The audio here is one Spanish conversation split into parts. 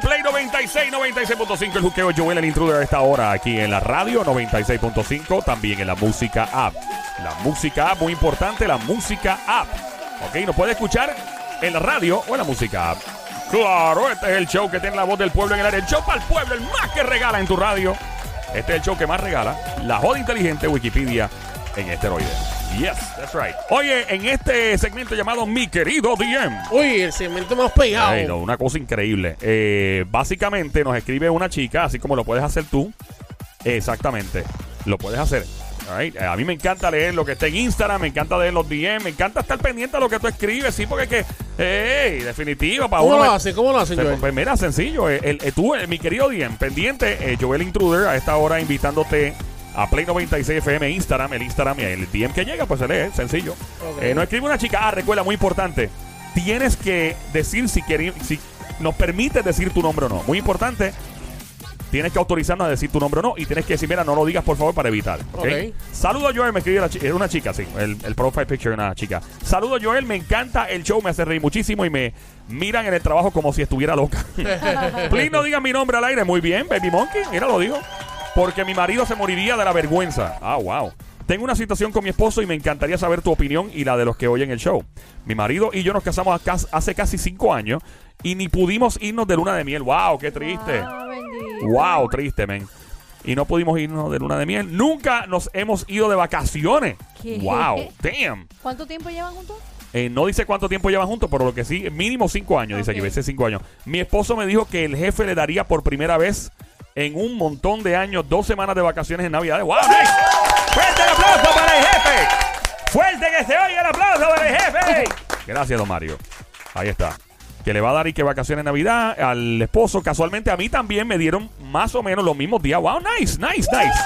Play 96, 96.5, el juqueo Joel, el intruder a esta hora aquí en la radio 96.5, también en la música app. La música app, muy importante, la música app. Ok, nos puede escuchar en la radio o en la música app. Claro, este es el show que tiene la voz del pueblo en el área. El show para el pueblo, el más que regala en tu radio. Este es el show que más regala. La joda inteligente Wikipedia en esteroides. Yes, that's right. Oye, en este segmento llamado Mi Querido DM. Uy, el segmento más pegado. Ay, no, una cosa increíble. Eh, básicamente nos escribe una chica, así como lo puedes hacer tú. Exactamente. Lo puedes hacer. A mí me encanta leer lo que está en Instagram, me encanta leer los DM, me encanta estar pendiente de lo que tú escribes, sí, porque es que, hey, definitivo, para ¿Cómo uno lo hace? ¿Cómo lo hace, Joel? Pues mira, sencillo. el- eh, tú, eh, mi querido DM, pendiente, eh, Joel Intruder, a esta hora invitándote a Play 96 FM Instagram, el Instagram y el DM que llega, pues se lee, sencillo. Ok. Eh, nos escribe una chica, ah, recuerda, muy importante. Tienes que decir si, queri- si nos permite decir tu nombre o no. Muy importante. Tienes que autorizarnos a decir tu nombre o no. Y tienes que decir, mira, no lo digas por favor para evitar. Saludo Joel, me escribió la chica. Era una chica, sí. El, el profile picture era una chica. Saludo Joel, me encanta el show, me hace reír muchísimo y me miran en el trabajo como si estuviera loca. Please no digan mi nombre al aire. Muy bien, Baby Monkey. Mira, lo digo. Porque mi marido se moriría de la vergüenza. Ah, wow. Tengo una situación con mi esposo y me encantaría saber tu opinión y la de los que oyen el show. Mi marido y yo nos casamos hace casi cinco años y ni pudimos irnos de luna de miel. Wow, qué triste. Ah. Wow, triste, men. Y no pudimos irnos de luna de miel. Nunca nos hemos ido de vacaciones. ¿Qué? Wow, damn. ¿Cuánto tiempo llevan juntos? Eh, no dice cuánto tiempo llevan juntos, pero lo que sí, mínimo cinco años, dice aquí, veces cinco años. Mi esposo me dijo que el jefe le daría por primera vez en un montón de años dos semanas de vacaciones en Navidad. ¡Wow! nice! ¡Fuerte el aplauso para el jefe! ¡Fuerte que se oiga el aplauso para el jefe! Gracias, don Mario. Ahí está. Que le va a dar y que vacaciones en Navidad al esposo. Casualmente a mí también me dieron más o menos los mismos días. ¡Wow! Nice, nice, nice.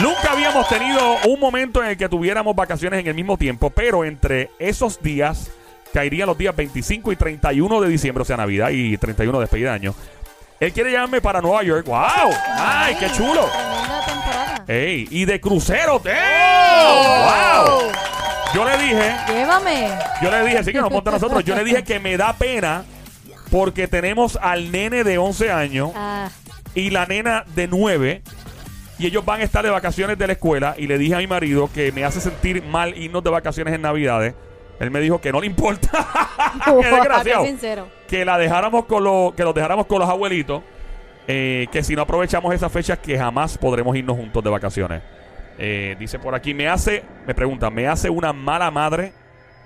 Nunca habíamos tenido un momento en el que tuviéramos vacaciones en el mismo tiempo, pero entre esos días caerían los días 25 y 31 de diciembre, o sea, Navidad y 31 de despedida de año. Él quiere llevarme para Nueva York. ¡Wow! ¡Ay, qué chulo! Tremenda temporada. ¡Ey! Y de crucero, ¡damn! ¡Wow! Yo le dije, Llévame. yo le dije, sí que nos monta a nosotros, yo le dije que me da pena porque tenemos al nene de 11 años Ah, y la nena de 9 y ellos van a estar de vacaciones de la escuela y le dije a mi marido que me hace sentir mal irnos de vacaciones en Navidades. Él me dijo que no le importa. Qué desgraciado. Qué sincero. Que la dejáramos con los que los dejáramos con los abuelitos. eh, que si no aprovechamos esas fechas que jamás podremos irnos juntos de vacaciones. Eh, dice por aquí, me hace, me pregunta, ¿me hace una mala madre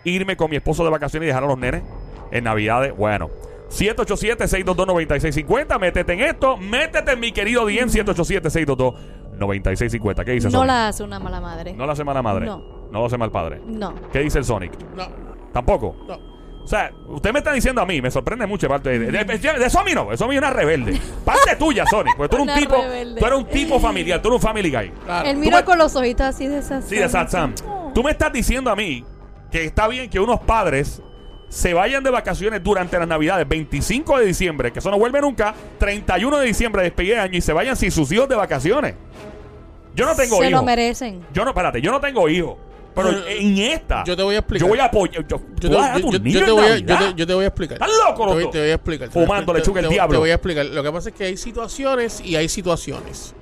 irme con mi esposo de vacaciones y dejar a los nenes en Navidades? Bueno, 787-622-9650, métete en esto, métete en mi querido DM 787-622-9650. ¿Qué dice No la hace una mala madre. No la hace mala madre. No. No lo hace mal padre. No. ¿Qué dice el Sonic? No, Tampoco. no. O sea, usted me está diciendo a mí, me sorprende mucho parte de, de, de, de Somi no, de Somi es una rebelde. Parte tuya, Sonic, porque tú eres un tipo, rebelde. tú eres un tipo familiar, tú eres un family guy. Claro. Él mira me- con los ojitos así de esas. Sí, de Sad Sam. Tú me estás diciendo a mí que está bien que unos padres se vayan de vacaciones durante las Navidades, 25 de diciembre, que eso no vuelve nunca, 31 de diciembre, despedida de año, y se vayan sin sus hijos de vacaciones. Yo no tengo Se hijos. lo merecen. Yo no, espérate, yo no tengo hijos. Pero Yo- en esta. yo te voy a explicar. Yo voy a apoyar. Yo, Yo yo- yo- te voy a, yo, te, yo te voy a explicar. ¿Estás loco, Te voy, loco? te voy a explicar. Fumando lechuga te- el diablo. Te voy a explicar. Lo que pasa es que hay situaciones y hay situaciones.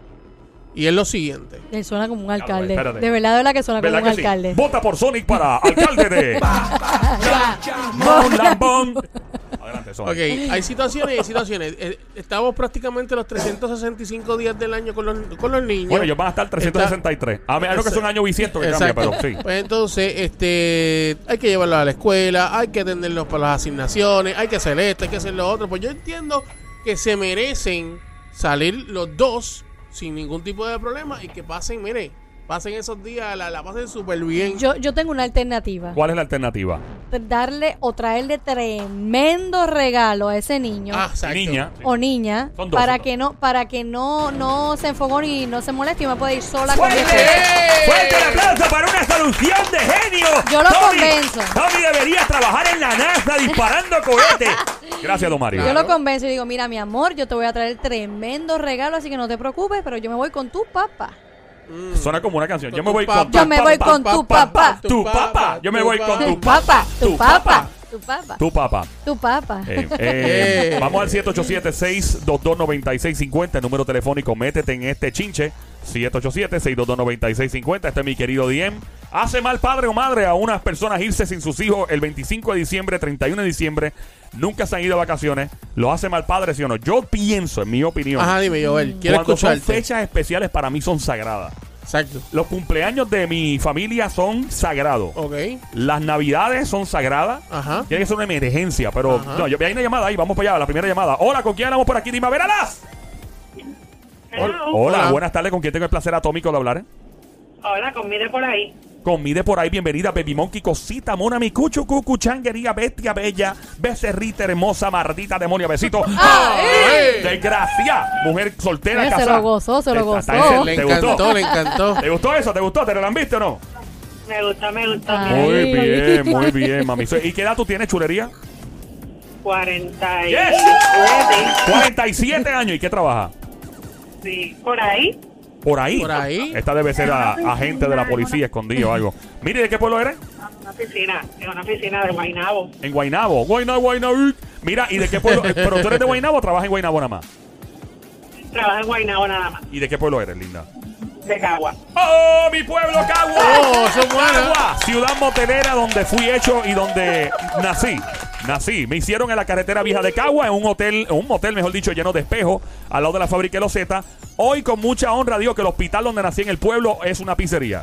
Y es lo siguiente. Él suena como un alcalde. De verdad, de verdad que suena como ¿Verdad un sí? alcalde. Vota por Sonic para alcalde de Lambón. Sonic. Ok, hay situaciones hay situaciones. Eh, Estamos prácticamente los 365 días del año con los, con los niños. Bueno, ellos van a estar 363. A menos que sea un año bisiesto que cambia, pero sí. Pues entonces, este, hay que llevarlos a la escuela, hay que atenderlos para las asignaciones, hay que hacer esto, hay que hacer lo otro. Pues yo entiendo que se merecen salir los dos sin ningún tipo de problema y que pasen, mire, pasen esos días, la, la pasen súper bien. Yo, yo tengo una alternativa. ¿Cuál es la alternativa? Darle o traerle tremendo regalo a ese niño. Ah, exacto. Niña. o niña Son dos, para son dos. que no para que no no se enfogone y no se moleste y me puede ir sola con mi ¡Fuerte! esposo. ¡Fuerte el aplauso para una solución de genio! Yo lo Tommy, convenzo. Tommy debería trabajar en la NASA disparando cohetes. Gracias, don Mario. Yo Claro. lo convenzo y digo, mira, mi amor, yo te voy a traer tremendo regalo, así que no te preocupes, pero yo me voy con tu papá. Suena como una canción. Con Yo me tu voy papá. con Yo me voy con tu papá. Tu papá. Yo me voy con Tu tu papá, tu Tu papá, tu papá, Tu papá. tu papá. Eh, eh, Eh. Vamos al 787-622-9650, el número telefónico. Métete en este chinche. 787-622-9650. Este es mi querido Diem. ¿Hace mal padre o madre a unas personas irse sin sus hijos el 25 de diciembre, 31 de diciembre? Nunca se han ido de vacaciones. ¿Lo hace mal padre, sí o no? Yo pienso, en mi opinión, Ajá, dime, Joel. Quiero cuando son fechas especiales para mí son sagradas. Exacto. Los cumpleaños de mi familia son sagrados. Ok. Las navidades son sagradas. Ajá. Tiene que ser una emergencia, pero Ajá. no, yo hay una llamada ahí, vamos para allá, la primera llamada. Hola, ¿con quién hablamos por aquí? Dime, a ver, alas. Hola, Hola. buenas tardes, ¿con quién tengo el placer atómico de hablar? Hola, conmide por ahí. Con Mide por ahí, bienvenida, Baby Monkey, cosita, mona, mi cuchu, cucu, changuería, bestia, bella, becerrita, hermosa, mardita, demonia, besito. ¡Ay! Desgracia, mujer soltera, Eh, se casada. lo gozó, se lo gozó. está- Le ¿Te encantó, gustó? le encantó. ¿Te gustó eso? ¿Te gustó? ¿Te lo han visto o no? Me gusta, me gusta. Ay. Muy bien, muy bien, mami. ¿Y qué edad tú tienes, chulería? 47. Yes. 47 años. ¿Y qué trabaja? Sí, por ahí. Por ahí. Por ahí. Esta debe ser a- agente de la policía escondido o algo. Mire, ¿de qué pueblo eres? En una oficina, en una oficina de Guaynabo. En Guainabo. Guainabo, Guainabo. Mira, ¿y de qué pueblo? ¿Pero tú eres de Guainabo o trabajas en Guainabo nada más? Trabaja en Guaynabo nada más, ¿Y de qué pueblo eres, linda? de Cagua. ¡Oh, mi pueblo, Cagua! Oh, bueno. Cagua, ciudad motelera donde fui hecho y donde nací. Nací. Me hicieron en la carretera vieja de Cagua, en un hotel, en un motel, mejor dicho, lleno de espejos, al lado de la fábrica de Loseta. Hoy, con mucha honra, digo que el hospital donde nací en el pueblo es una pizzería.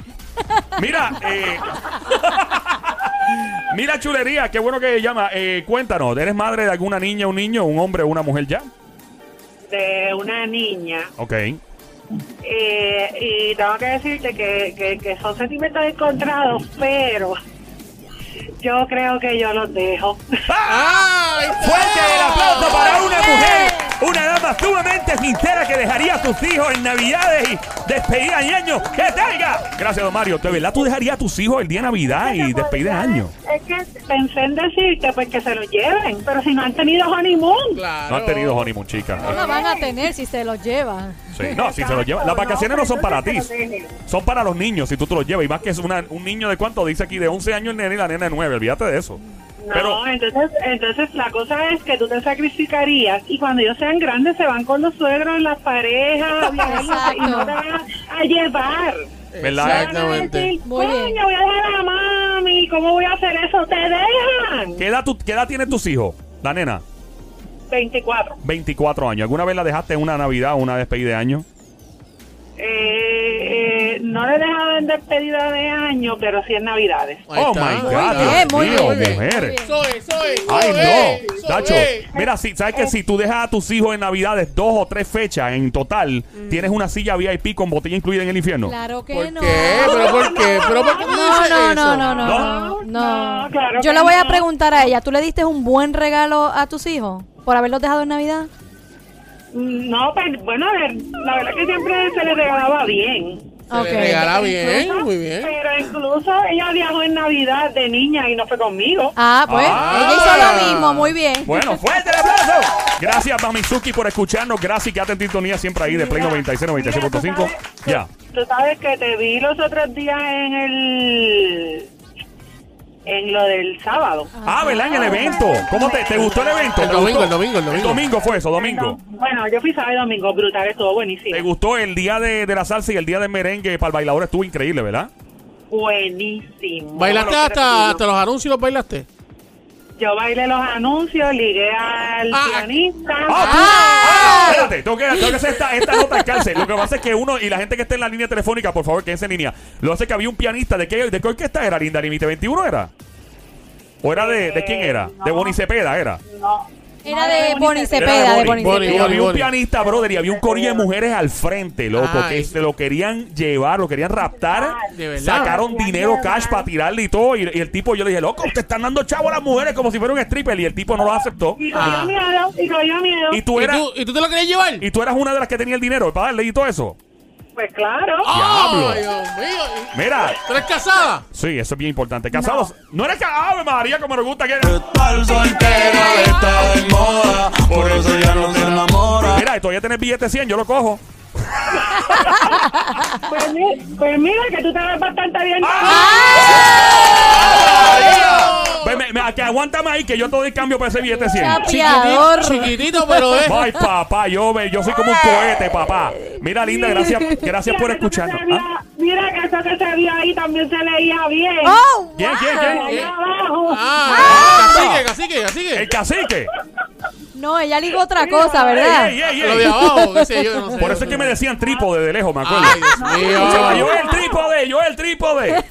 Mira, eh, Mira, chulería, qué bueno que llama. Eh, cuéntanos, ¿eres madre de alguna niña, un niño, un hombre o una mujer ya? De una niña. Ok. Eh, y tengo que decirte que, que, que son sentimientos encontrados, pero yo creo que yo los dejo. ¡Ay! Fuerte el aplauso para una mujer, una dama sumamente sincera que dejaría a sus hijos en Navidades y despedida de año. ¡Que tenga! Gracias, don Mario. ¿De verdad tú dejarías a tus hijos el día de Navidad y despedida de año? Es que pensé en decirte pues que se lo lleven, pero si no han tenido honeymoon. Claro. No han tenido honeymoon, chicas. No la van a tener si se los llevan. Sí, no, si se los llevan. Las vacaciones no son para ti. Son para los niños, si tú te los llevas. Y más que es una- un niño de cuánto dice aquí, de 11 años el nene y la nena de 9. Olvídate de eso. No, Pero, entonces, entonces la cosa es que tú te sacrificarías y cuando ellos sean grandes se van con los suegros, las parejas, y no te van a, llevar. ¿verdad? Exactamente. decir, Muy bien. "Coño, voy a dejar a la mami, ¿cómo voy a hacer eso? Te dejan. ¿Qué edad, tú- ¿Qué edad tienen tus hijos? La nena, 24. 24 años. ¿Alguna vez la dejaste en una Navidad o una despedida de año? Eh, eh, no le he dejado en despedida de año, pero sí en Navidades. Oh my God, muy mío, bien, muy bien, mujeres. muy bien. Eso es, eso es, Ay, no, Nacho. Mira, si, ¿sabes que si tú dejas a tus hijos en Navidades dos o tres fechas en total, tienes una silla VIP con botella incluida en el infierno? Claro que ¿Por no. qué? ¿Pero por qué? ¿Pero por qué tú No, dices no, no, no, no, ¿No? no, no. No, claro Yo que le voy a no. preguntar a ella, ¿tú le diste un buen regalo a tus hijos por haberlos dejado en Navidad? Mm, No, pero bueno, la verdad que siempre se les regalaba bien. Se Ok. le regala bien, Incluso- muy bien. Pero incluso ella viajó en Navidad de niña y no fue conmigo. Ah, pues, Ah. ella hizo lo mismo, muy bien. Bueno, fuerte el aplauso. Gracias, Mamizuki, por escucharnos. Gracias y quédate en sintonía siempre ahí de Play 96, 96.5. Mira, tú sabes que- Ya. Tú sabes que te vi los otros días en el... En lo del sábado. Ah, ¿verdad? En el evento. ¿Cómo te, te gustó el evento? El ¿Te domingo, gustó? el domingo, el domingo. domingo fue eso, domingo. Bueno, yo fui sábado y domingo, brutal, estuvo buenísimo. ¿Te gustó el día de, de la salsa y el día del merengue para el bailador? Estuvo increíble, ¿verdad? Buenísimo. ¿Bailaste Bueno, hasta, hasta los anuncios los bailaste? Yo bailé los anuncios, ligué al Ah, pianista. ¡Ah, tú! ¡Ah! Espérate, tengo que, tengo que hacer esta, esta nota al cárcel. Lo que pasa es que uno, y la gente que esté en la línea telefónica, por favor, quédense en línea. Lo hace que había un pianista. ¿De qué, de qué orquesta era, Linda? ¿Límite 21 era? ¿O era de, de quién era? De no. Bonnie Cepeda era. No, Era de Bonnie Cepeda, de Bonnie. Y había un pianista, brother, y había un corillo de mujeres al frente, loco, Ay. que se lo querían llevar, lo querían raptar. De verdad. Sacaron dinero cash para tirarle y todo. Y, y el tipo, yo le dije, loco, te están dando chavo a las mujeres como si fuera un stripper. Y el tipo no lo aceptó. Y Ah. miedo, y miedo. Y tú ¿Y eras, tú, ¿Y tú te lo querías llevar? y tú eras una de las que tenía el dinero para darle y todo eso. Pues claro. Diablo. ¡Ay, Dios mío! Mira. ¿Tú eres casada? Sí, eso es bien importante. Casados. No, eres ca- ¡Ave María, como nos gusta que. Estar soltera está de moda, por eso ya no se enamora. Mira, todavía tenés billete 100, yo lo cojo. Pues, mi- pues mira que tú te ves bastante bien. Ve, me- me- que aguántame ahí que yo todo el cambio para ese billete 100. Chapi. Piador. Chiquitito, chiquitito, pero es. Ay, papá, yo, ve- yo soy como un cohete, papá. Mira, linda, gracias, gracias por escucharnos. ¿Ah? Mira que eso que se vio ahí también se leía bien. ¡Oh! ¿Quién, quién, quién? abajo. Ah, cacique, cacique, cacique. El cacique. No, ella ligó otra cosa, ¿verdad? Ey, ey, ey, Lo de abajo, qué sé yo, no sé. Por eso es que me decían trípode de lejos, me acuerdo. Ay, Dios mío. Joel, trípode, Joel, trípode.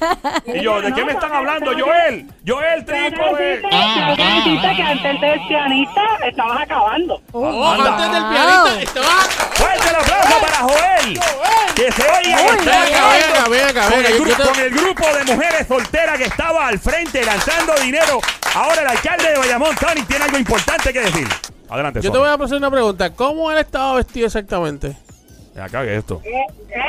Y yo, ¿de qué me están hablando? Joel, Joel, trípode. Tengo que decirte que antes del pianista estabas acabando. Oh, Anda. antes del pianista estaba. Fuerte el aplauso para Joel. Que se oiga que está acabando el te- con el grupo de mujeres solteras que estaba al frente lanzando dinero. Ahora el alcalde de Bayamón, Tony, tiene algo importante que decir. Adelante, Yo te voy a hacer una pregunta. ¿Cómo él estaba vestido exactamente? Acá esto. Eh,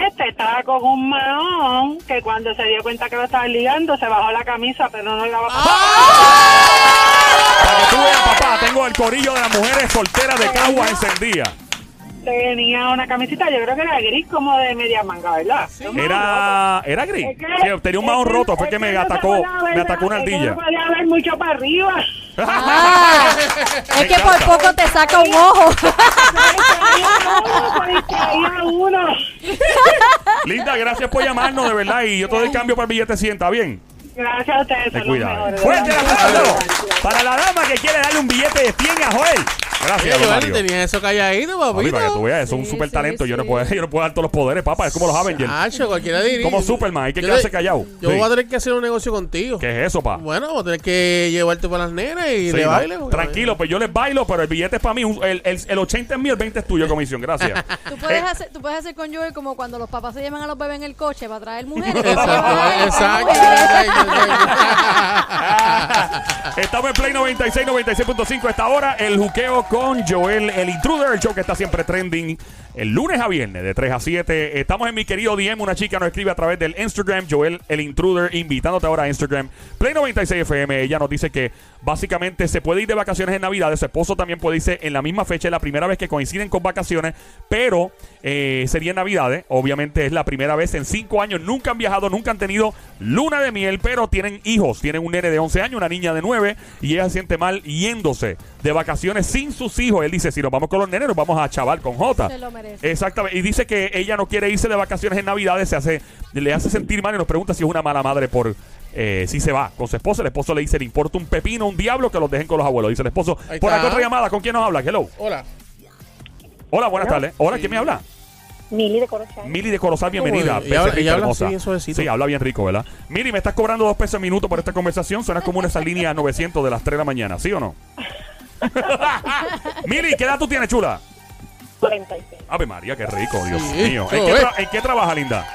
Este estaba con un maón que cuando se dio cuenta que lo estaban ligando se bajó la camisa, pero no la bajó. Para que tú veas, papá, tengo el corillo de las mujeres solteras de Cagua encendida. Tenía una camisita, yo creo que era gris como de media manga, ¿verdad? Era, era gris. Es que- Sí, tenía un mahón roto, fue es que me no atacó, ver me atacó una ardilla. No podía ver mucho para arriba. Ah, es que por poco te saca un ojo. Linda, gracias por llamarnos, de verdad. Y yo todo el cambio para el billete 100, ¿está bien? Gracias a ustedes, Te cuida. Fuerte aplauso para la dama que quiere darle un billete de 100 a Joel. Gracias, Oye, Mario. tenía eso calladito, Papi, papito. para que tú veas, eso es un super sí, talento. Yo, no puedo, yo no puedo dar todos los poderes, papá. Es como los Avengers. Chacho, cualquiera diría. Como Superman, hay que Yo quedarse callado. Yo Sí. voy a tener que hacer un negocio contigo. ¿Qué es eso, pa? Bueno, vamos a tener que llevarte para las nenas y Sí, le baile. Tranquilo, pues yo les bailo, pero el billete es para mí. El, el, el 80 es mío, el 20 es tuyo, comisión. Gracias. Tú puedes, Eh, hacer, tú puedes hacer con Joel como cuando los papás se llevan a los bebés en el coche para traer mujeres. Exacto, exacto. Estamos en Play 96, 96.5 a esta hora. El juqueo con Joel, el intruder, el show que está siempre trending. El lunes a viernes, de 3 a 7. Estamos en mi querido DM. Una chica nos escribe a través del Instagram, Joel, el intruder, invitándote ahora a Instagram. Play 96 FM. Ella nos dice que básicamente se puede ir de vacaciones en Navidad. Su esposo también puede irse en la misma fecha, es la primera vez que coinciden con vacaciones, pero eh, sería en Navidades. Obviamente es la primera vez en 5 años. Nunca han viajado, nunca han tenido luna de miel, pero tienen hijos. Tienen un nene de 11 años, una niña de 9, y ella se siente mal yéndose de vacaciones sin sus hijos. Él dice: Si nos vamos con los nenes, nos vamos a chaval con J. Se lo merece. Exactamente. Y dice que ella no quiere irse de vacaciones en Navidades, se hace, le hace sentir mal y nos pregunta si es una mala madre por eh, si se va con su esposo. El esposo le dice, le importa un pepino, un diablo, que los dejen con los abuelos. Dice el esposo. Ahí Por está. acá otra llamada, ¿con quién nos habla? Hello. Hola. Hola, buenas tardes. Hola, ¿quién me habla? Mili de Corozal. Mili de Corozal, bienvenida. Y habla- rica, habla suavecito. Sí, habla bien rico, ¿verdad? Mili, me estás cobrando dos pesos el minuto por esta conversación. Suena como una esa línea 900 de las 3 de la mañana, ¿sí o no? Mili, ¿qué edad tú tienes, chula? 46. Ave María, qué rico, Dios Sí, mío. ¿En qué, tra- en qué trabaja, linda?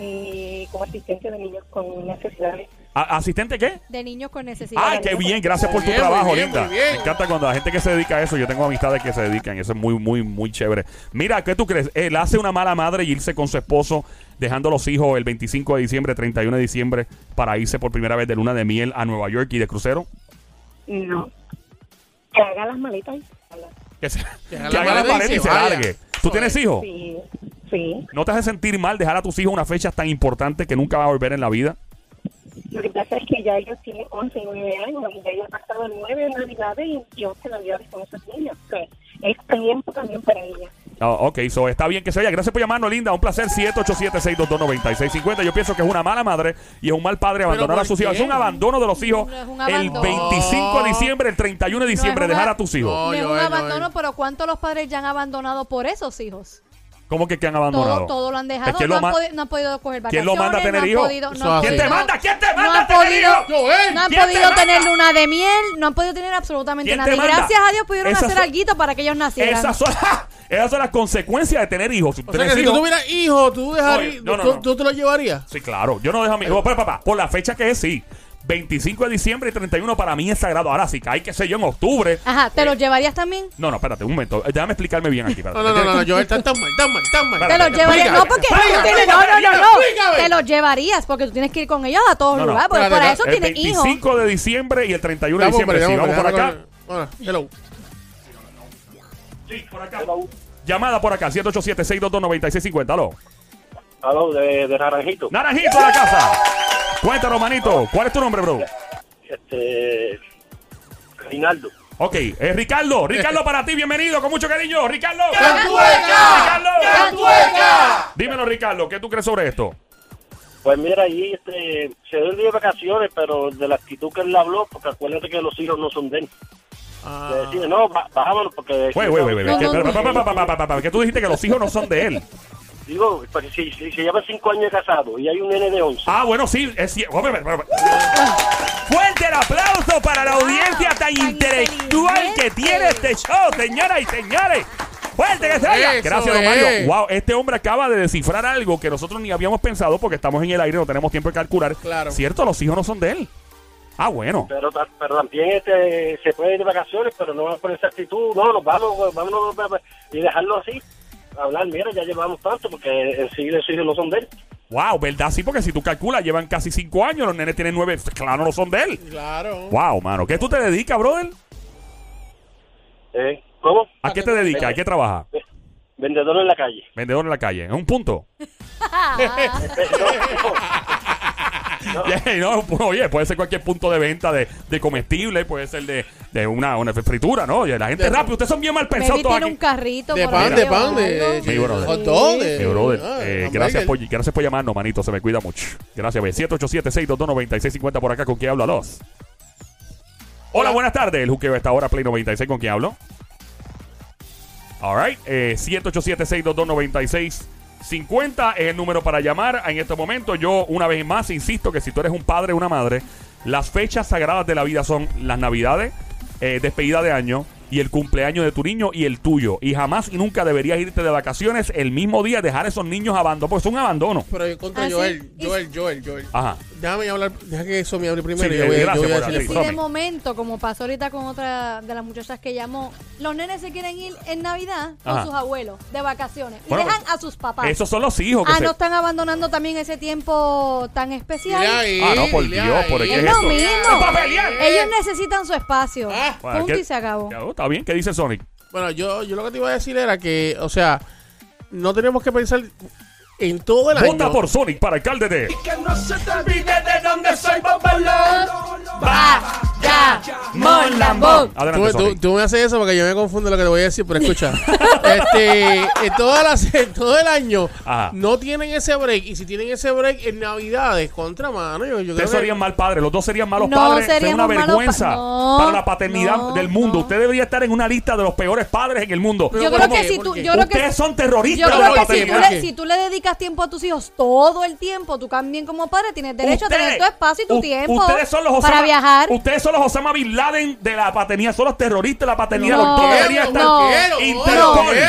Y como asistente de niños con necesidades. ¿A- ¿Asistente qué? De niños con necesidades. Ay, qué bien, gracias por tu bien, trabajo, bien, linda. Me encanta cuando la gente que se dedica a eso, yo tengo amistades que se dedican, eso es muy, muy, muy chévere. Mira, ¿qué tú crees? Él hace una mala madre y irse con su esposo, dejando a los hijos el 25 de diciembre, 31 de diciembre, para irse por primera vez de luna de miel a Nueva York y de crucero. No. Que haga las maletas y se. Que, se, Que que haga haga la la maleta maleta y se largue. ¿Tú tienes hijos? Sí, sí. ¿No te hace sentir mal dejar a tus hijos una fecha tan importante que nunca va a volver en la vida? Lo que pasa es que ya ellos tienen 11 y 9 años y ya ellos han pasado 9 navidades y, y 11 navidades con esos niños. Sea, es tiempo también para ellas. Ah, ok, so está bien que se vaya. Gracias por llamarnos, Linda. Un placer. 787-622-9650. Yo pienso que es una mala madre y es un mal padre abandonar ¿por a sus hijos. Es un abandono de los hijos. No el abandono. 25 de diciembre, el 31 de diciembre, un dejar a- a tus hijos. No, No es un Joel, abandono, Joel. pero ¿cuántos los padres ya han abandonado por esos hijos? ¿Cómo que, que han abandonado? Todo, todo lo han dejado. ¿quién no, lo han ma- podi- no han podido coger ¿Quién vacaciones. lo manda a tener no han hijos? podido- no han. ¿Quién te podido- manda? ¿Quién te No manda han a tener podido, no han ¿quién te podido tener luna de miel, no han podido tener absolutamente ¿Quién nada. te Y gracias a Dios pudieron Esas hacer algo para que ellos nacieran. Esas son, esas son las consecuencias de tener hijos. Si O sea tienes que si tú tuvieras hijos, tú dejarías. No, no, tú, no. tú te los llevarías. Sí, claro. Yo no dejo a mi hijo. Pero, papá, por la fecha que es, sí. 25 de diciembre y 31 para mí es sagrado. Ahora, si cae, qué sé yo, en octubre. Ajá, ¿te los llevarías también? No, no, espérate, un momento. Eh, Déjame explicarme bien aquí. espérate. No, no, no, no, Joel, tan, tan mal, tan mal, tan mal. Te los llevarías. No, porque tú tienes. No, no, no. Te los llevarías porque tú tienes que ir con ellos a todos No, no. lugares. Porque Espérate, para no. eso El tienes hijos. 25 de diciembre y el 31 de diciembre. Si vamos por acá. Hola, hello. Sí, por acá. llamada por acá, 787-622-9650. Aló. Aló, de, de Naranjito. Naranjito de la casa. Cuéntanos, manito. ¿Cuál es tu nombre, bro? Este. Rinaldo. Ok, eh, Ricardo. Ricardo, para ti, bienvenido, con mucho cariño. Ricardo. ¡Cantueca! Ricardo. ¡Cantueca! Dímelo, Ricardo, ¿qué tú crees sobre esto? Pues mira, ahí este, se dio el día de vacaciones, pero de la actitud que él le habló, porque acuérdate que los hijos no son de él. Ah. Le decía, no, ba- bajámonos porque... Güey, güey, güey, ¿Qué- tú dijiste que los hijos no son de él. Digo, si, si se llevan cinco años casados y hay un nene de 11. Ah, bueno, sí, es cierto. Fuerte el aplauso para la audiencia tan tan intelectual que tiene este show, señoras y señores. Fuerte que se. Eso Gracias, don es. Mario. Wow, este hombre acaba de descifrar algo que nosotros ni habíamos pensado porque estamos en el aire, no tenemos tiempo de calcular. Claro. Cierto, los hijos no son de él. Ah, bueno. Pero también este, se puede ir de vacaciones, pero no con esa actitud, no, nos vamos, vámonos y dejarlo así. Hablar, mira, ya llevamos tanto, porque en sí los hijos no son de él. Wow, ¿verdad? Sí, porque si tú calculas, llevan casi cinco años, los nenes tienen nueve, claro, no son de él. Claro. Wow, mano. ¿Qué tú te dedicas, brother? ¿Eh? ¿Cómo? ¿A qué te dedicas? ¿A qué trabajas? Vendedor en la calle. Vendedor en la calle. ¿En un punto? No, pues, oye, puede ser cualquier punto de venta de, de comestible, puede ser de, de una, una fritura, ¿no? Oye, la gente De- rápido, ustedes son bien mal pensados todos tiene aquí. un carrito. De por pan, ahí de o pan, de, algo. de, Sí, brother. hot dog, de- brother, ah, eh, hamburger. gracias, por, gracias por llamarnos, manito. Se me cuida mucho. Gracias, ve. 787-622-9650 por acá. ¿Con quién hablo? Los. Hola, Hola. buenas tardes. El juqueo está ahora Play 96. ¿Con quién hablo? Alright. Eh, 787-622-9650 es el número para llamar. En este momento, yo una vez más insisto que si tú eres un padre o una madre, las fechas sagradas de la vida son las navidades, eh, despedida de año y el cumpleaños de tu niño y el tuyo. Y jamás y nunca deberías irte de vacaciones el mismo día, dejar a esos niños abandonados, porque es un abandono. Pero yo contra Ah. Joel, Joel, Joel, Joel. Ajá. Déjame hablar, deja que eso me hable primero. Sí, y yo voy, yo gracias voy a por decir abrir. Si de momento, como pasó ahorita con otra de las muchachas que llamó, los nenes se quieren ir en Navidad con Ajá. sus abuelos de vacaciones y dejan a sus papás. Esos son los hijos que Ah, se- no están abandonando también ese tiempo tan especial. Ahí, Ah, no, por Dios, por ahí. Es ¿Qué lo mismo. Ellos necesitan su espacio. Ah. Bueno, Punto ¿qué- y se acabó. Ya, Está bien, ¿qué dice Sonic? Bueno, yo, yo lo que te iba a decir era que, o sea, no tenemos que pensar en todo el Vota año. por Sonic para alcalde de. Mon Lambón. Adelante, Tú, tú- Sonic. tú me haces eso porque yo me confundo lo que te voy a decir, pero escucha. este, todas las- en todo el año Ajá. no tienen ese break. Y si tienen ese break en Navidades, contra mano, yo, yo creo Ustedes que- serían mal padres, los dos serían malos No padres. Es una malos vergüenza pa- no, para la paternidad no, del mundo. no. Usted debería estar en una lista de los peores padres en el mundo. Yo ¿por creo que si ¿Por tú, qué? yo creo que Ustedes son terroristas Yo de la creo que si paternidad. tú, ¿Por le, si tú le dedicas tiempo a tus hijos todo el tiempo, tú también como padre tienes derecho a tener tu espacio y tu u- tiempo Ustedes son los para viajar. Ustedes son los Osama Bin Laden de la paternidad, son los terroristas de la paternidad. No, Usted debería estar no, Interpol.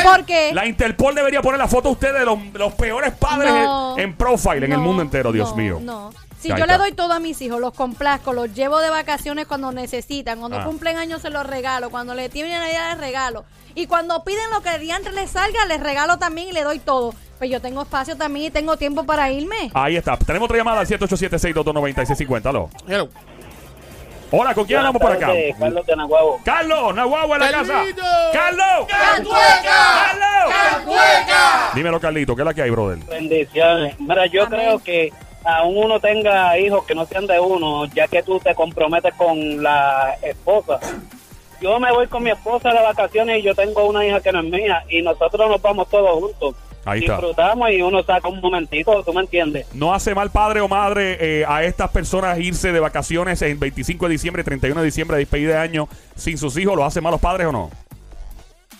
no, ¿por qué? La Interpol debería poner la foto de ustedes de los, los peores padres No. en, en profile en el mundo entero, Dios no, mío. No. Si yo le doy todo a mis hijos, los complazco, los llevo de vacaciones cuando necesitan, cuando Ah. cumplen años se los regalo, cuando le tienen Navidad les regalo. Y cuando piden lo que el diantre les salga, les regalo también y le doy todo. Pues yo tengo espacio también y tengo tiempo para irme. Ahí está. Tenemos otra llamada al 787-622-9650. Aló. Hello. Hola, ¿con quién hablamos por acá? Carlos de Nahuabo. Carlos, Nahuahua en la casa. Carlos. Carlos. Dímelo, Carlito, ¿qué es la que hay, brother? Bendiciones. Mira, yo Amén. creo que aún uno tenga hijos que no sean de uno, ya que tú te comprometes con la esposa. Yo me voy con mi esposa de vacaciones y yo tengo una hija que no es mía y nosotros nos vamos todos juntos. Ahí está. Disfrutamos y uno saca un momentito, ¿tú me entiendes? ¿No hace mal padre o madre eh, a estas personas irse de vacaciones en 25 de diciembre, 31 de diciembre, despedida de año, sin sus hijos? ¿Lo hace mal los padres o no?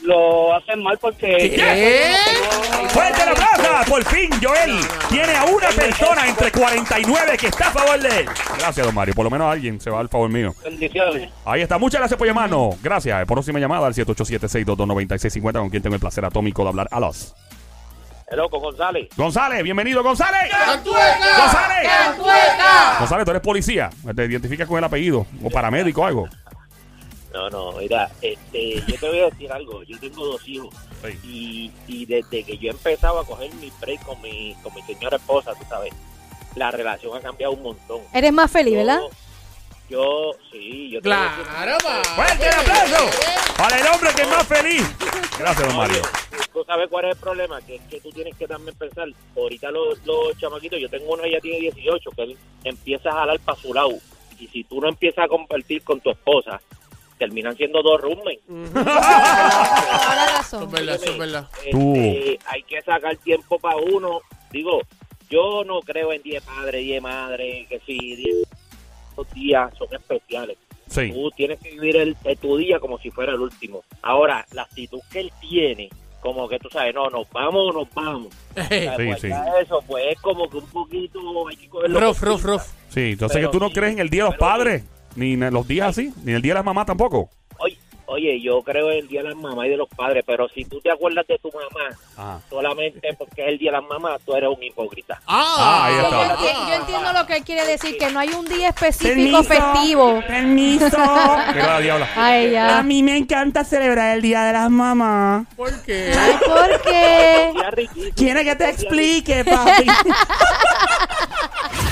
Lo hacen mal porque... ¿Qué? ¡Fuerte la plaza! Por fin, Joel tiene a una persona entre 49 que está a favor de él. Gracias, don Mario. Por lo menos alguien se va al favor mío. Bendiciones. Ahí está. Muchas gracias por llamarnos. Gracias. Próxima llamada al 787-622-9650 con quien tengo el placer atómico de hablar a los. El loco González. González, bienvenido, González. ¡Cantueca! ¡González! ¡Cantueca! González, tú eres policía. Te identificas con el apellido. O paramédico o algo. No, no, mira, este, yo te voy a decir algo. Yo tengo dos hijos Sí. y, y desde que yo empezaba a coger mi break con mi, con mi señora esposa, tú sabes, la relación ha cambiado un montón. Eres más feliz, ¿verdad? Yo, sí, yo te voy a decir- Claro. ¡Fuerte el aplauso! Para el hombre que es más feliz. Gracias, don Mario. Tú sabes cuál es el problema, que es que tú tienes que también pensar, ahorita los, los chamaquitos, yo tengo uno que ya tiene 18, que él empieza a jalar para su lado, y si tú no empiezas a compartir con tu esposa, terminan siendo dos roommates. Razón. es verdad, eso es verdad. Tú. Este, hay que sacar tiempo para uno. Digo, yo no creo en 10 padres, 10 madres, que si 10 días son especiales. Sí. Tú tienes que vivir el, el- tu día como si fuera el último. Ahora, la actitud que él tiene, como que tú sabes, no, nos vamos o nos vamos. O sea, Sí, pues sí. Eso, pues es como que un poquito hay que cogerlo rough, pinzas. rough. Sí, entonces Pero que tú no sí, crees en el Día de los Padres, ni en los días así, ni en el Día de las Mamás tampoco. Oye, yo creo en el Día de las Mamás y de los Padres, pero si tú te acuerdas de tu mamá Ajá. solamente porque es el Día de las Mamás, tú eres un hipócrita. Ah, ahí Yo, está. enti- yo entiendo lo que él quiere decir, que no hay un día específico festivo. Permiso. La diabla. Ay, A ya. mí me encanta celebrar el Día de las Mamás. ¿Por qué? Ay, ¿por qué? ¿Quiere que te explique, papi?